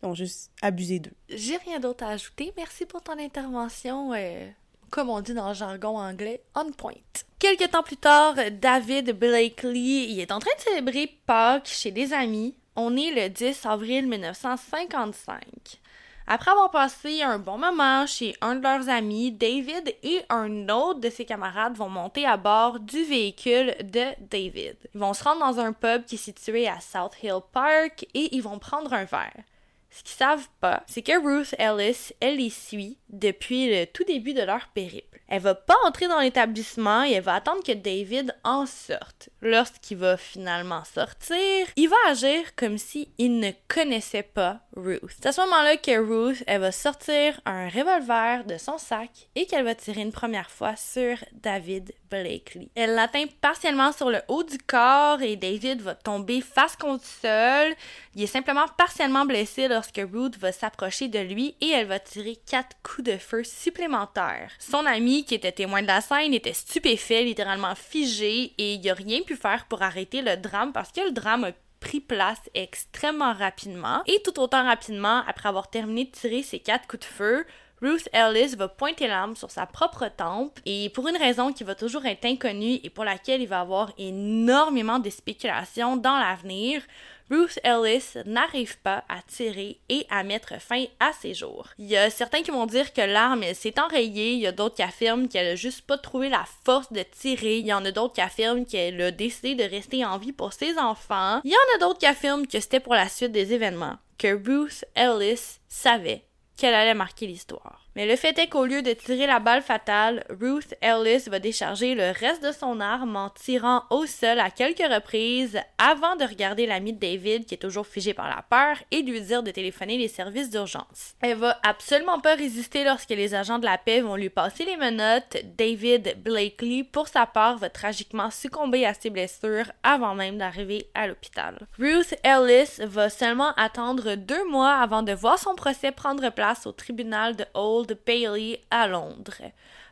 ont juste abusé d'eux. J'ai rien d'autre à ajouter. Merci pour ton intervention. Euh, comme on dit dans le jargon anglais, on point. Quelques temps plus tard, David Blakely est en train de célébrer Pâques chez des amis on est le 10 avril 1955. Après avoir passé un bon moment chez un de leurs amis, David et un autre de ses camarades vont monter à bord du véhicule de David. Ils vont se rendre dans un pub qui est situé à South Hill Park et ils vont prendre un verre. Ce qu'ils savent pas, c'est que Ruth Ellis, elle les suit depuis le tout début de leur périple. Elle va pas entrer dans l'établissement et elle va attendre que David en sorte. Lorsqu'il va finalement sortir, il va agir comme si il ne connaissait pas Ruth. C'est à ce moment-là que Ruth, elle va sortir un revolver de son sac et qu'elle va tirer une première fois sur David Blakely. Elle l'atteint partiellement sur le haut du corps et David va tomber face contre sol. Il est simplement partiellement blessé lorsque Ruth va s'approcher de lui et elle va tirer quatre coups de feu supplémentaires. Son ami, qui était témoin de la scène, était stupéfait, littéralement figé, et il n'a rien pu faire pour arrêter le drame parce que le drame a pris place extrêmement rapidement. Et tout autant rapidement, après avoir terminé de tirer ses quatre coups de feu, Ruth Ellis va pointer l'arme sur sa propre tempe et pour une raison qui va toujours être inconnue et pour laquelle il va avoir énormément de spéculations dans l'avenir, Ruth Ellis n'arrive pas à tirer et à mettre fin à ses jours. Il y a certains qui vont dire que l'arme s'est enrayée, il y a d'autres qui affirment qu'elle a juste pas trouvé la force de tirer, il y en a d'autres qui affirment qu'elle a décidé de rester en vie pour ses enfants, il y en a d'autres qui affirment que c'était pour la suite des événements, que Ruth Ellis savait qu'elle allait marquer l'histoire. Mais le fait est qu'au lieu de tirer la balle fatale, Ruth Ellis va décharger le reste de son arme en tirant au sol à quelques reprises avant de regarder l'ami de David qui est toujours figé par la peur et lui dire de téléphoner les services d'urgence. Elle va absolument pas résister lorsque les agents de la paix vont lui passer les menottes. David Blakely, pour sa part, va tragiquement succomber à ses blessures avant même d'arriver à l'hôpital. Ruth Ellis va seulement attendre deux mois avant de voir son procès prendre place au tribunal de Old Bailey à Londres.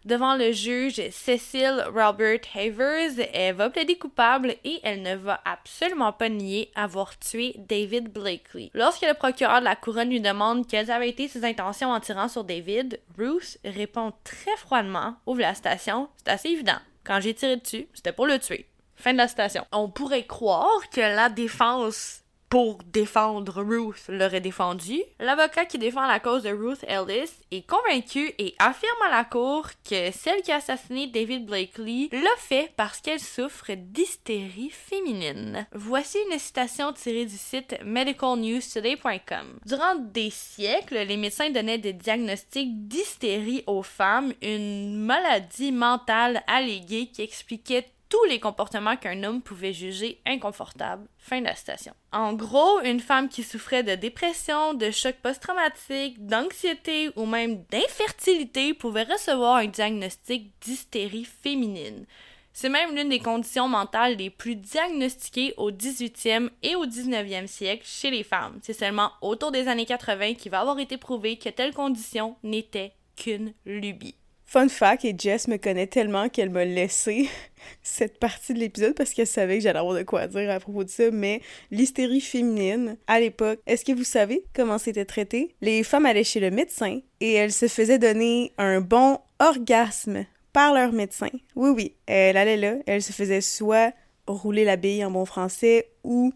Devant le juge Cecil Robert Havers, elle va plaider coupable et elle ne va absolument pas nier avoir tué David Blakely. Lorsque le procureur de la couronne lui demande quelles avaient été ses intentions en tirant sur David, Bruce répond très froidement Ouvre la station, c'est assez évident. Quand j'ai tiré dessus, c'était pour le tuer. Fin de la citation. On pourrait croire que la défense pour défendre Ruth l'aurait défendu. L'avocat qui défend la cause de Ruth Ellis est convaincu et affirme à la cour que celle qui a assassiné David Blakely l'a fait parce qu'elle souffre d'hystérie féminine. Voici une citation tirée du site medicalnewstoday.com. Durant des siècles, les médecins donnaient des diagnostics d'hystérie aux femmes, une maladie mentale alléguée qui expliquait tous les comportements qu'un homme pouvait juger inconfortables. Fin de la citation. En gros, une femme qui souffrait de dépression, de choc post-traumatique, d'anxiété ou même d'infertilité pouvait recevoir un diagnostic d'hystérie féminine. C'est même l'une des conditions mentales les plus diagnostiquées au 18e et au 19e siècle chez les femmes. C'est seulement autour des années 80 qu'il va avoir été prouvé que telle condition n'était qu'une lubie. Fun fact, et Jess me connaît tellement qu'elle m'a laissé cette partie de l'épisode parce qu'elle savait que j'allais avoir de quoi dire à propos de ça, mais l'hystérie féminine, à l'époque, est-ce que vous savez comment c'était traité? Les femmes allaient chez le médecin et elles se faisaient donner un bon orgasme par leur médecin. Oui, oui, elle allait là, elle se faisait soit rouler la bille en bon français ou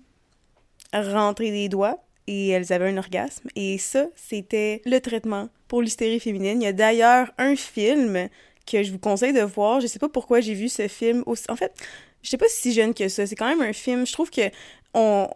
rentrer des doigts et elles avaient un orgasme. Et ça, c'était le traitement pour l'hystérie féminine. Il y a d'ailleurs un film que je vous conseille de voir. Je sais pas pourquoi j'ai vu ce film aussi. En fait, je sais pas si jeune que ça. C'est quand même un film. Je trouve que on,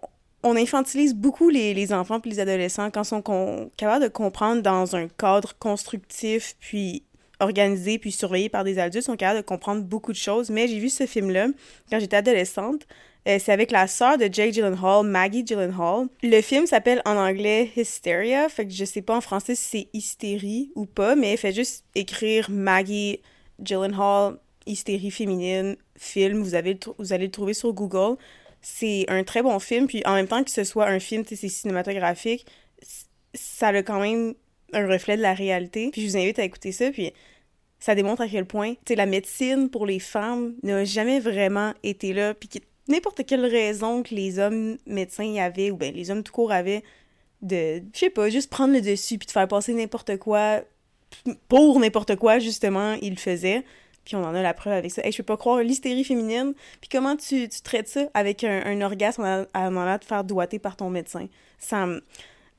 on infantilise beaucoup les, les enfants puis les adolescents quand ils sont capables de comprendre dans un cadre constructif puis organisé puis surveillé par des adultes, ils sont capables de comprendre beaucoup de choses. Mais j'ai vu ce film-là quand j'étais adolescente. Euh, c'est avec la sœur de Jake Gyllenhaal, Maggie Gyllenhaal. Le film s'appelle en anglais Hysteria, fait que je sais pas en français si c'est hystérie ou pas, mais fait juste écrire Maggie Gyllenhaal, hystérie féminine, film, vous, avez, vous allez le trouver sur Google. C'est un très bon film, puis en même temps que ce soit un film, c'est cinématographique, ça a quand même un reflet de la réalité. Puis je vous invite à écouter ça, puis ça démontre à quel point, la médecine pour les femmes n'a jamais vraiment été là, puis n'importe quelle raison que les hommes médecins y avaient, ou bien les hommes tout court avaient, de, je sais pas, juste prendre le dessus puis de faire passer n'importe quoi pour n'importe quoi, justement, ils le faisaient. Puis on en a la preuve avec ça. Je peux pas croire l'hystérie féminine. Puis comment tu, tu traites ça avec un, un orgasme à, à, à, te faire doiter par ton médecin? Ça me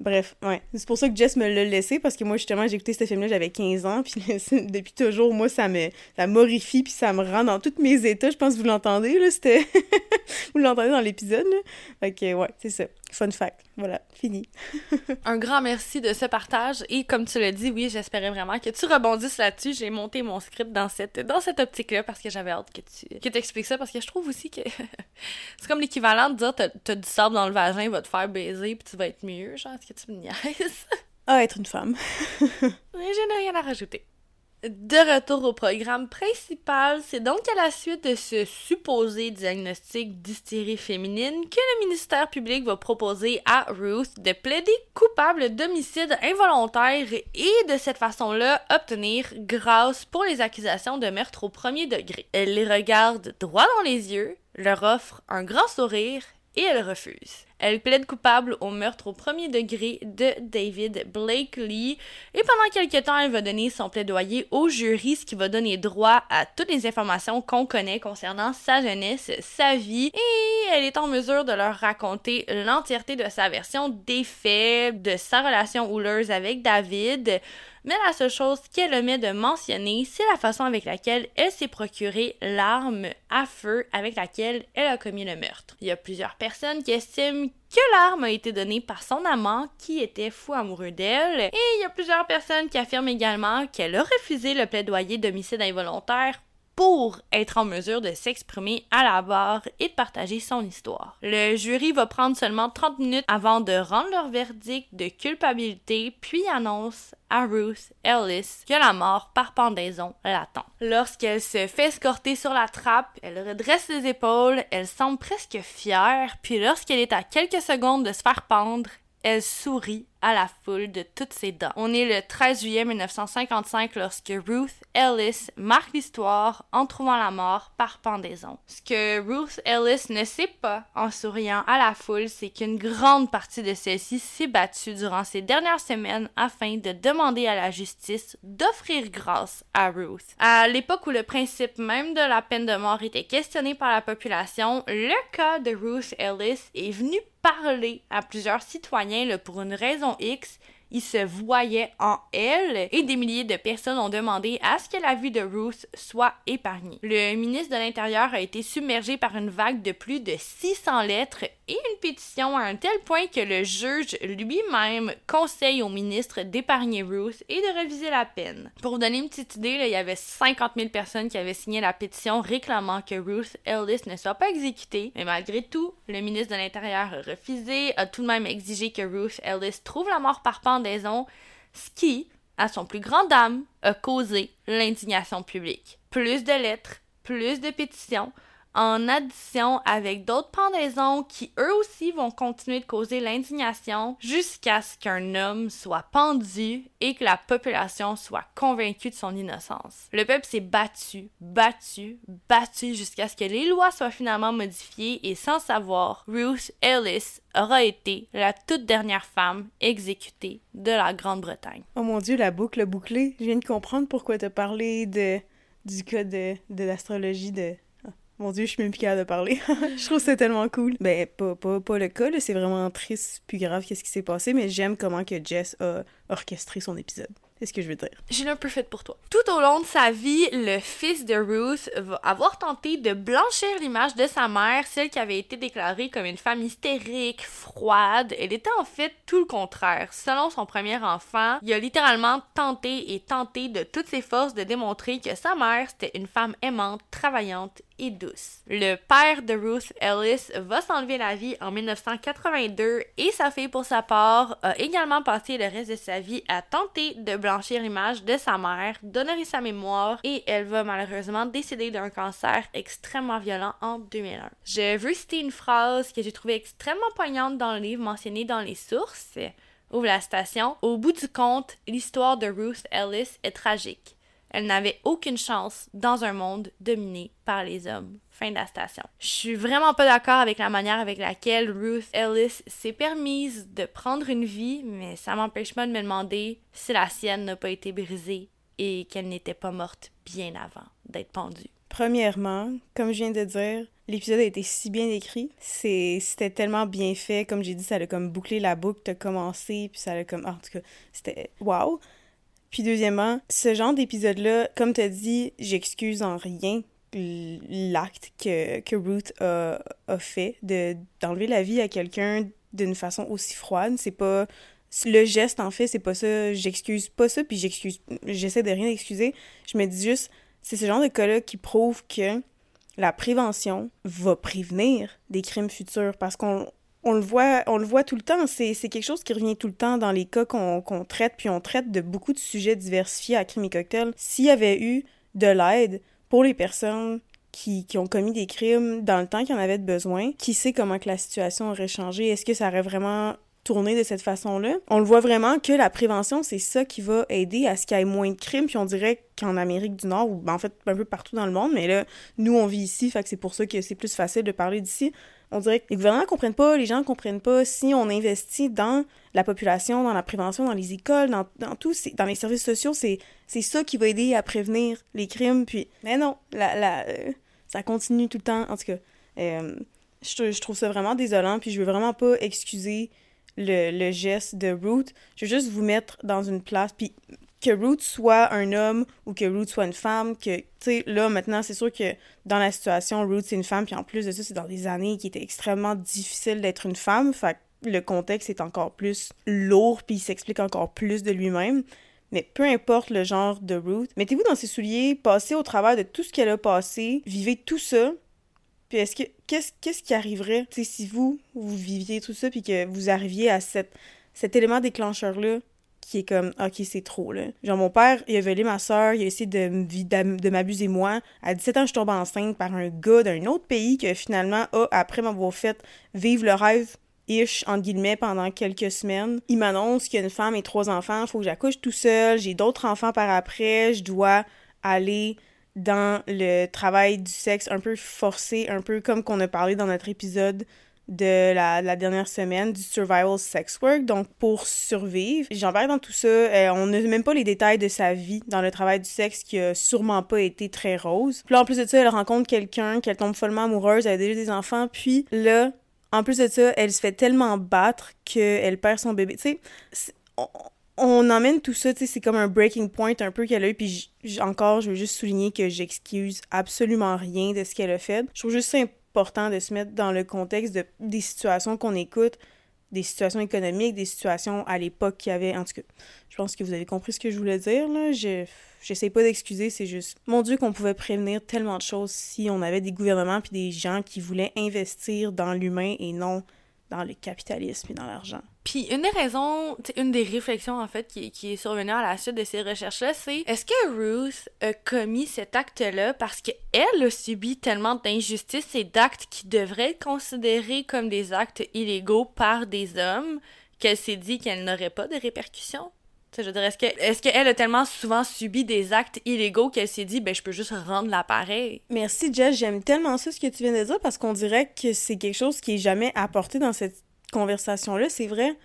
Bref, ouais. C'est pour ça que Jess me l'a laissé, parce que moi, justement, j'ai écouté ce film-là, j'avais 15 ans, puis depuis toujours, moi, ça me ça m'horrifie, puis ça me rend dans tous mes états. Je pense que vous l'entendez, là, c'était... vous l'entendez dans l'épisode, là. Fait que, ouais, c'est ça. Fun fact. Voilà, fini. un grand merci de ce partage, et comme tu l'as dit, oui, j'espérais vraiment que tu rebondisses là-dessus. J'ai monté mon script dans cette, dans cette optique-là, parce que j'avais hâte que tu que expliques ça, parce que je trouve aussi que c'est comme l'équivalent de dire t'as du sable dans le vagin, il va te faire baiser, puis tu vas être mieux, genre que tu me niaises? Ah, être une femme. je n'ai rien à rajouter. De retour au programme principal, c'est donc à la suite de ce supposé diagnostic d'hystérie féminine que le ministère public va proposer à Ruth de plaider coupable d'homicide involontaire et de cette façon-là obtenir grâce pour les accusations de meurtre au premier degré. Elle les regarde droit dans les yeux, leur offre un grand sourire et elle refuse. Elle plaide coupable au meurtre au premier degré de David Blakely et pendant quelques temps, elle va donner son plaidoyer au jury, ce qui va donner droit à toutes les informations qu'on connaît concernant sa jeunesse, sa vie. Et elle est en mesure de leur raconter l'entièreté de sa version des faits, de sa relation houleuse avec David, mais la seule chose qu'elle omet de mentionner, c'est la façon avec laquelle elle s'est procuré l'arme à feu avec laquelle elle a commis le meurtre. Il y a plusieurs personnes qui estiment que l'arme a été donnée par son amant qui était fou amoureux d'elle. Et il y a plusieurs personnes qui affirment également qu'elle a refusé le plaidoyer d'homicide involontaire pour être en mesure de s'exprimer à la barre et de partager son histoire. Le jury va prendre seulement 30 minutes avant de rendre leur verdict de culpabilité, puis annonce à Ruth Ellis que la mort par pendaison l'attend. Lorsqu'elle se fait escorter sur la trappe, elle redresse les épaules, elle semble presque fière, puis lorsqu'elle est à quelques secondes de se faire pendre, elle sourit à la foule de toutes ses dents. On est le 13 juillet 1955 lorsque Ruth Ellis marque l'histoire en trouvant la mort par pendaison. Ce que Ruth Ellis ne sait pas en souriant à la foule, c'est qu'une grande partie de celle-ci s'est battue durant ces dernières semaines afin de demander à la justice d'offrir grâce à Ruth. À l'époque où le principe même de la peine de mort était questionné par la population, le cas de Ruth Ellis est venu parler à plusieurs citoyens pour une raison X, il se voyait en elle et des milliers de personnes ont demandé à ce que la vie de Ruth soit épargnée. Le ministre de l'Intérieur a été submergé par une vague de plus de 600 lettres et une pétition à un tel point que le juge lui-même conseille au ministre d'épargner Ruth et de réviser la peine. Pour donner une petite idée, il y avait 50 000 personnes qui avaient signé la pétition réclamant que Ruth Ellis ne soit pas exécutée, mais malgré tout, le ministre de l'Intérieur a refusé, a tout de même exigé que Ruth Ellis trouve la mort par pendaison, ce qui, à son plus grand dame, a causé l'indignation publique. Plus de lettres, plus de pétitions, en addition avec d'autres pendaisons qui eux aussi vont continuer de causer l'indignation jusqu'à ce qu'un homme soit pendu et que la population soit convaincue de son innocence. Le peuple s'est battu, battu, battu jusqu'à ce que les lois soient finalement modifiées et sans savoir, Ruth Ellis aura été la toute dernière femme exécutée de la Grande-Bretagne. Oh mon dieu, la boucle bouclée. Je viens de comprendre pourquoi tu as parlé de, du cas de, de l'astrologie de mon Dieu, je suis même plus capable de parler. je trouve ça tellement cool. Ben, pas, pas, pas le cas, c'est vraiment triste, plus grave qu'est-ce qui s'est passé, mais j'aime comment que Jess a orchestré son épisode. C'est ce que je veux dire. J'ai un peu fait pour toi. Tout au long de sa vie, le fils de Ruth va avoir tenté de blanchir l'image de sa mère, celle qui avait été déclarée comme une femme hystérique, froide. Elle était en fait tout le contraire. Selon son premier enfant, il a littéralement tenté et tenté de toutes ses forces de démontrer que sa mère, c'était une femme aimante, travaillante douce. Le père de Ruth Ellis va s'enlever la vie en 1982 et sa fille, pour sa part, a également passé le reste de sa vie à tenter de blanchir l'image de sa mère, d'honorer sa mémoire et elle va malheureusement décéder d'un cancer extrêmement violent en 2001. Je veux citer une phrase que j'ai trouvée extrêmement poignante dans le livre mentionné dans les sources. Ouvre la station. Au bout du compte, l'histoire de Ruth Ellis est tragique. Elle n'avait aucune chance dans un monde dominé par les hommes. Fin de la station. Je suis vraiment pas d'accord avec la manière avec laquelle Ruth Ellis s'est permise de prendre une vie, mais ça m'empêche pas de me demander si la sienne n'a pas été brisée et qu'elle n'était pas morte bien avant d'être pendue. Premièrement, comme je viens de dire, l'épisode a été si bien écrit. C'était tellement bien fait. Comme j'ai dit, ça a comme bouclé la boucle, t'as commencé, puis ça a comme. En tout cas, c'était. Waouh! Puis deuxièmement, ce genre d'épisode-là, comme t'as dit, j'excuse en rien l'acte que, Ruth a, fait de d'enlever la vie à quelqu'un d'une façon aussi froide. C'est pas le geste en fait, c'est pas ça. J'excuse pas ça, puis j'excuse, j'essaie de rien excuser. Je me dis juste, c'est ce genre de cas-là qui prouve que la prévention va prévenir des crimes futurs parce qu'on on le voit, on le voit tout le temps. C'est, quelque chose qui revient tout le temps dans les cas qu'on, traite, puis on traite de beaucoup de sujets diversifiés à crime et cocktail. S'il y avait eu de l'aide pour les personnes qui, ont commis des crimes dans le temps qu'il en avait besoin, qui sait comment que la situation aurait changé? Est-ce que ça aurait vraiment tourné de cette façon-là? On le voit vraiment que la prévention, c'est ça qui va aider à ce qu'il y ait moins de crimes, puis on dirait qu'en Amérique du Nord, ou ben, en fait un peu partout dans le monde, mais là, nous, on vit ici, fait c'est pour ça que c'est plus facile de parler d'ici on dirait que les gouvernements comprennent pas, les gens ne comprennent pas si on investit dans la population, dans la prévention, dans les écoles, dans, dans tout, dans les services sociaux, c'est, ça qui va aider à prévenir les crimes. Puis, mais non, la, la, euh, ça continue tout le temps. En tout cas, euh, je, je, trouve ça vraiment désolant, puis je veux vraiment pas excuser le, le geste de Ruth. Je veux juste vous mettre dans une place, puis que Ruth soit un homme ou que Ruth soit une femme, que, tu sais, là, maintenant, c'est sûr que dans la situation, Ruth, c'est une femme, puis en plus de ça, c'est dans des années qui étaient extrêmement difficiles d'être une femme, fait le contexte est encore plus lourd, puis il s'explique encore plus de lui-même. Mais peu importe le genre de Ruth, mettez-vous dans ses souliers, passez au travers de tout ce qu'elle a passé, vivez tout ça. Puis est-ce que qu'est-ce qu'est-ce qui arriverait si vous vous viviez tout ça puis que vous arriviez à cet élément déclencheur là qui est comme OK, c'est trop là. Genre mon père, il a violé ma soeur, il a essayé de, de m'abuser moi. À 17 ans, je tombe enceinte par un gars d'un autre pays que finalement a après m'avoir fait vivre le rêve ish, entre guillemets, pendant quelques semaines. Il m'annonce qu'il y a une femme et trois enfants, faut que j'accouche tout seul, j'ai d'autres enfants par après, je dois aller dans le travail du sexe un peu forcé, un peu comme qu'on a parlé dans notre épisode de la, dernière semaine du survival sex work, donc pour survivre. J'embarque dans tout ça. Euh, on n'a même pas les détails de sa vie dans le travail du sexe qui a sûrement pas été très rose. Puis là, en plus de ça, elle rencontre quelqu'un, qu'elle tombe follement amoureuse, elle a déjà des enfants, puis là, en plus de ça, elle se fait tellement battre qu'elle perd son bébé. Tu sais, on, emmène tout ça, tu sais, c'est comme un breaking point un peu qu'elle a eu. Puis encore, je veux juste souligner que j'excuse absolument rien de ce qu'elle a fait. Je trouve juste ça de se mettre dans le contexte de, des situations qu'on écoute, des situations économiques, des situations à l'époque qu'il y avait. En tout cas, je pense que vous avez compris ce que je voulais dire, là. Je J'essaie pas d'excuser, c'est juste, mon Dieu, qu'on pouvait prévenir tellement de choses si on avait des gouvernements puis des gens qui voulaient investir dans l'humain et non dans le capitalisme et dans l'argent. Puis une des raisons, une des réflexions en fait qui, qui est survenue à la suite de ces recherches-là, c'est est-ce que Ruth a commis cet acte-là parce qu'elle a subi tellement d'injustices et d'actes qui devraient être considérés comme des actes illégaux par des hommes qu'elle s'est dit qu'elle n'aurait pas de répercussions? Je veux est-ce que est-ce qu'elle a tellement souvent subi des actes illégaux qu'elle s'est dit ben je peux juste rendre l'appareil? Merci Jess, j'aime tellement ça ce que tu viens de dire parce qu'on dirait que c'est quelque chose qui est jamais apporté dans cette conversation là, c'est vrai.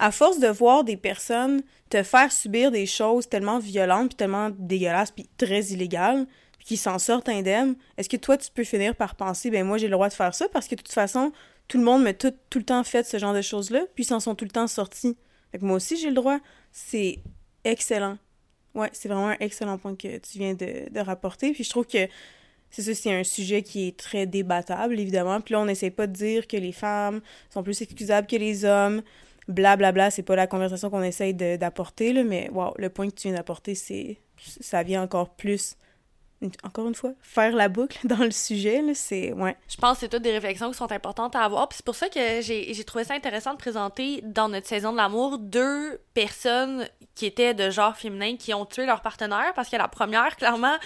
À force de voir des personnes te faire subir des choses tellement violentes puis tellement dégueulasses puis très illégales puis qui s'en sortent indemnes, est-ce que toi tu peux finir par penser ben moi j'ai le droit de faire ça? Parce que de toute façon tout le monde m'a tout, le temps fait ce genre de choses là puis s'en sont tout le temps sortis. Fait moi aussi j'ai le droit c'est excellent. Ouais, c'est vraiment un excellent point que tu viens de, de rapporter. Puis je trouve que c'est ça, c'est un sujet qui est très débattable, évidemment. Puis là, on n'essaie pas de dire que les femmes sont plus excusables que les hommes. Blablabla, bla, bla, c'est pas la conversation qu'on essaye d'apporter, mais le point que tu viens d'apporter, c'est. Ça vient encore plus encore une fois, faire la boucle dans le sujet, c'est... Ouais. Je pense que c'est toutes des réflexions qui sont importantes à avoir. Puis c'est pour ça que j'ai trouvé ça intéressant de présenter dans notre saison de l'amour deux personnes qui étaient de genre féminin qui ont tué leur partenaire. Parce que la première, clairement,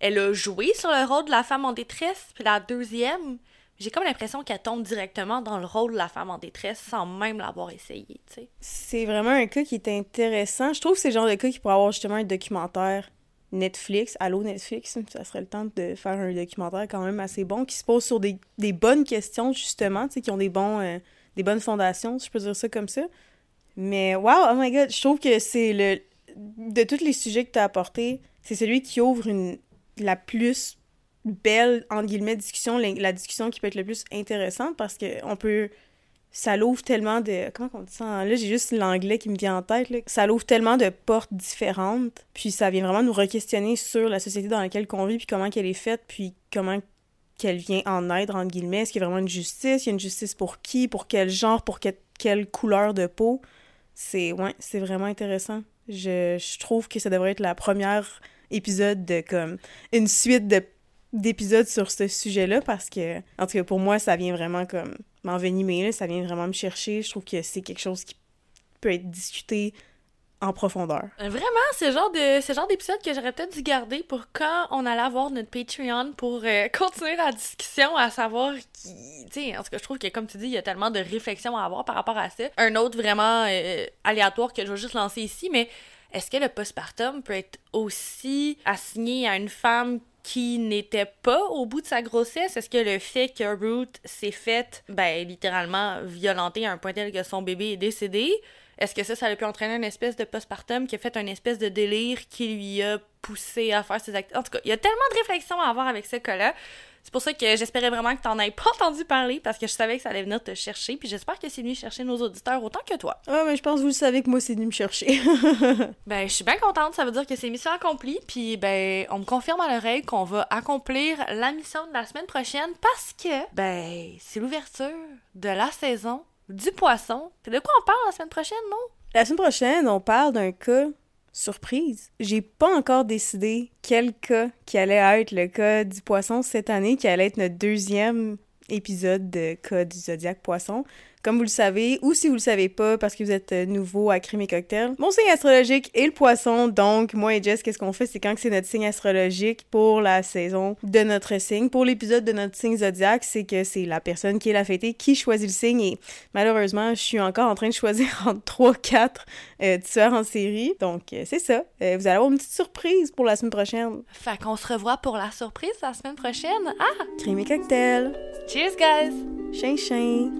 elle a joué sur le rôle de la femme en détresse. Puis la deuxième, j'ai comme l'impression qu'elle tombe directement dans le rôle de la femme en détresse sans même l'avoir essayé, tu sais. C'est vraiment un cas qui est intéressant. Je trouve que c'est le genre de cas qui pourrait avoir justement un documentaire Netflix, allô Netflix, ça serait le temps de faire un documentaire quand même assez bon qui se pose sur des, bonnes questions justement, qui ont des bons euh, des bonnes fondations, si je peux dire ça comme ça. Mais wow, oh my god, je trouve que c'est le de tous les sujets que tu as apportés, c'est celui qui ouvre une la plus belle entre guillemets discussion, la, la discussion qui peut être le plus intéressante parce que on peut ça l'ouvre tellement de. Comment on dit ça? Là, j'ai juste l'anglais qui me vient en tête. Là. Ça l'ouvre tellement de portes différentes. Puis ça vient vraiment nous re-questionner sur la société dans laquelle on vit, puis comment qu'elle est faite, puis comment qu'elle vient en aide, entre guillemets. Est-ce qu'il y a vraiment une justice? Il y a une justice pour qui? Pour quel genre? Pour quelle couleur de peau? C'est ouais, c'est vraiment intéressant. Je, trouve que ça devrait être la première épisode de comme une suite de d'épisodes sur ce sujet-là parce que, en tout cas, pour moi, ça vient vraiment comme m'envenimer, ça vient vraiment me chercher. Je trouve que c'est quelque chose qui peut être discuté en profondeur. Euh, vraiment, c'est genre de genre d'épisode que j'aurais peut-être dû garder pour quand on allait avoir notre Patreon pour euh, continuer la discussion à savoir qui tu sais en tout cas je trouve que comme tu dis il y a tellement de réflexions à avoir par rapport à ça. Un autre vraiment euh, aléatoire que je vais juste lancer ici mais est-ce que le postpartum peut être aussi assigné à une femme qui n'était pas au bout de sa grossesse? Est-ce que le fait que Ruth s'est faite, ben, littéralement violenter à un point tel que son bébé est décédé, est-ce que ça, ça a pu entraîner une espèce de postpartum qui a fait une espèce de délire qui lui a poussé à faire ses actes? En tout cas, il y a tellement de réflexions à avoir avec ce cas-là. C'est pour ça que j'espérais vraiment que t'en aies pas entendu parler parce que je savais que ça allait venir te chercher. Puis j'espère que c'est venu chercher nos auditeurs autant que toi. Ah, mais je pense que vous le savez que moi, c'est venu me chercher. ben, je suis bien contente. Ça veut dire que c'est mission accomplie. Puis, ben, on me confirme à l'oreille qu'on va accomplir la mission de la semaine prochaine parce que, ben, c'est l'ouverture de la saison du poisson. C'est de quoi on parle la semaine prochaine, non? La semaine prochaine, on parle d'un cas surprise. J'ai pas encore décidé quel cas qui allait être le cas du poisson cette année, qui allait être notre deuxième épisode de cas du Zodiac Poisson. Comme vous le savez, ou si vous le savez pas parce que vous êtes euh, nouveau à Crime et Cocktail, mon signe astrologique est le poisson. Donc, moi et Jess, qu'est-ce qu'on fait? C'est quand c'est notre signe astrologique pour la saison de notre signe. Pour l'épisode de notre signe zodiac, c'est que c'est la personne qui est la fêtée qui choisit le signe. Et malheureusement, je suis encore en train de choisir entre 3-4 euh, différentes séries. Donc, euh, c'est ça. Euh, vous allez avoir une petite surprise pour la semaine prochaine. Fait qu'on se revoit pour la surprise la semaine prochaine. Ah! Crime et Cocktail. Cheers, guys! Chien, chien.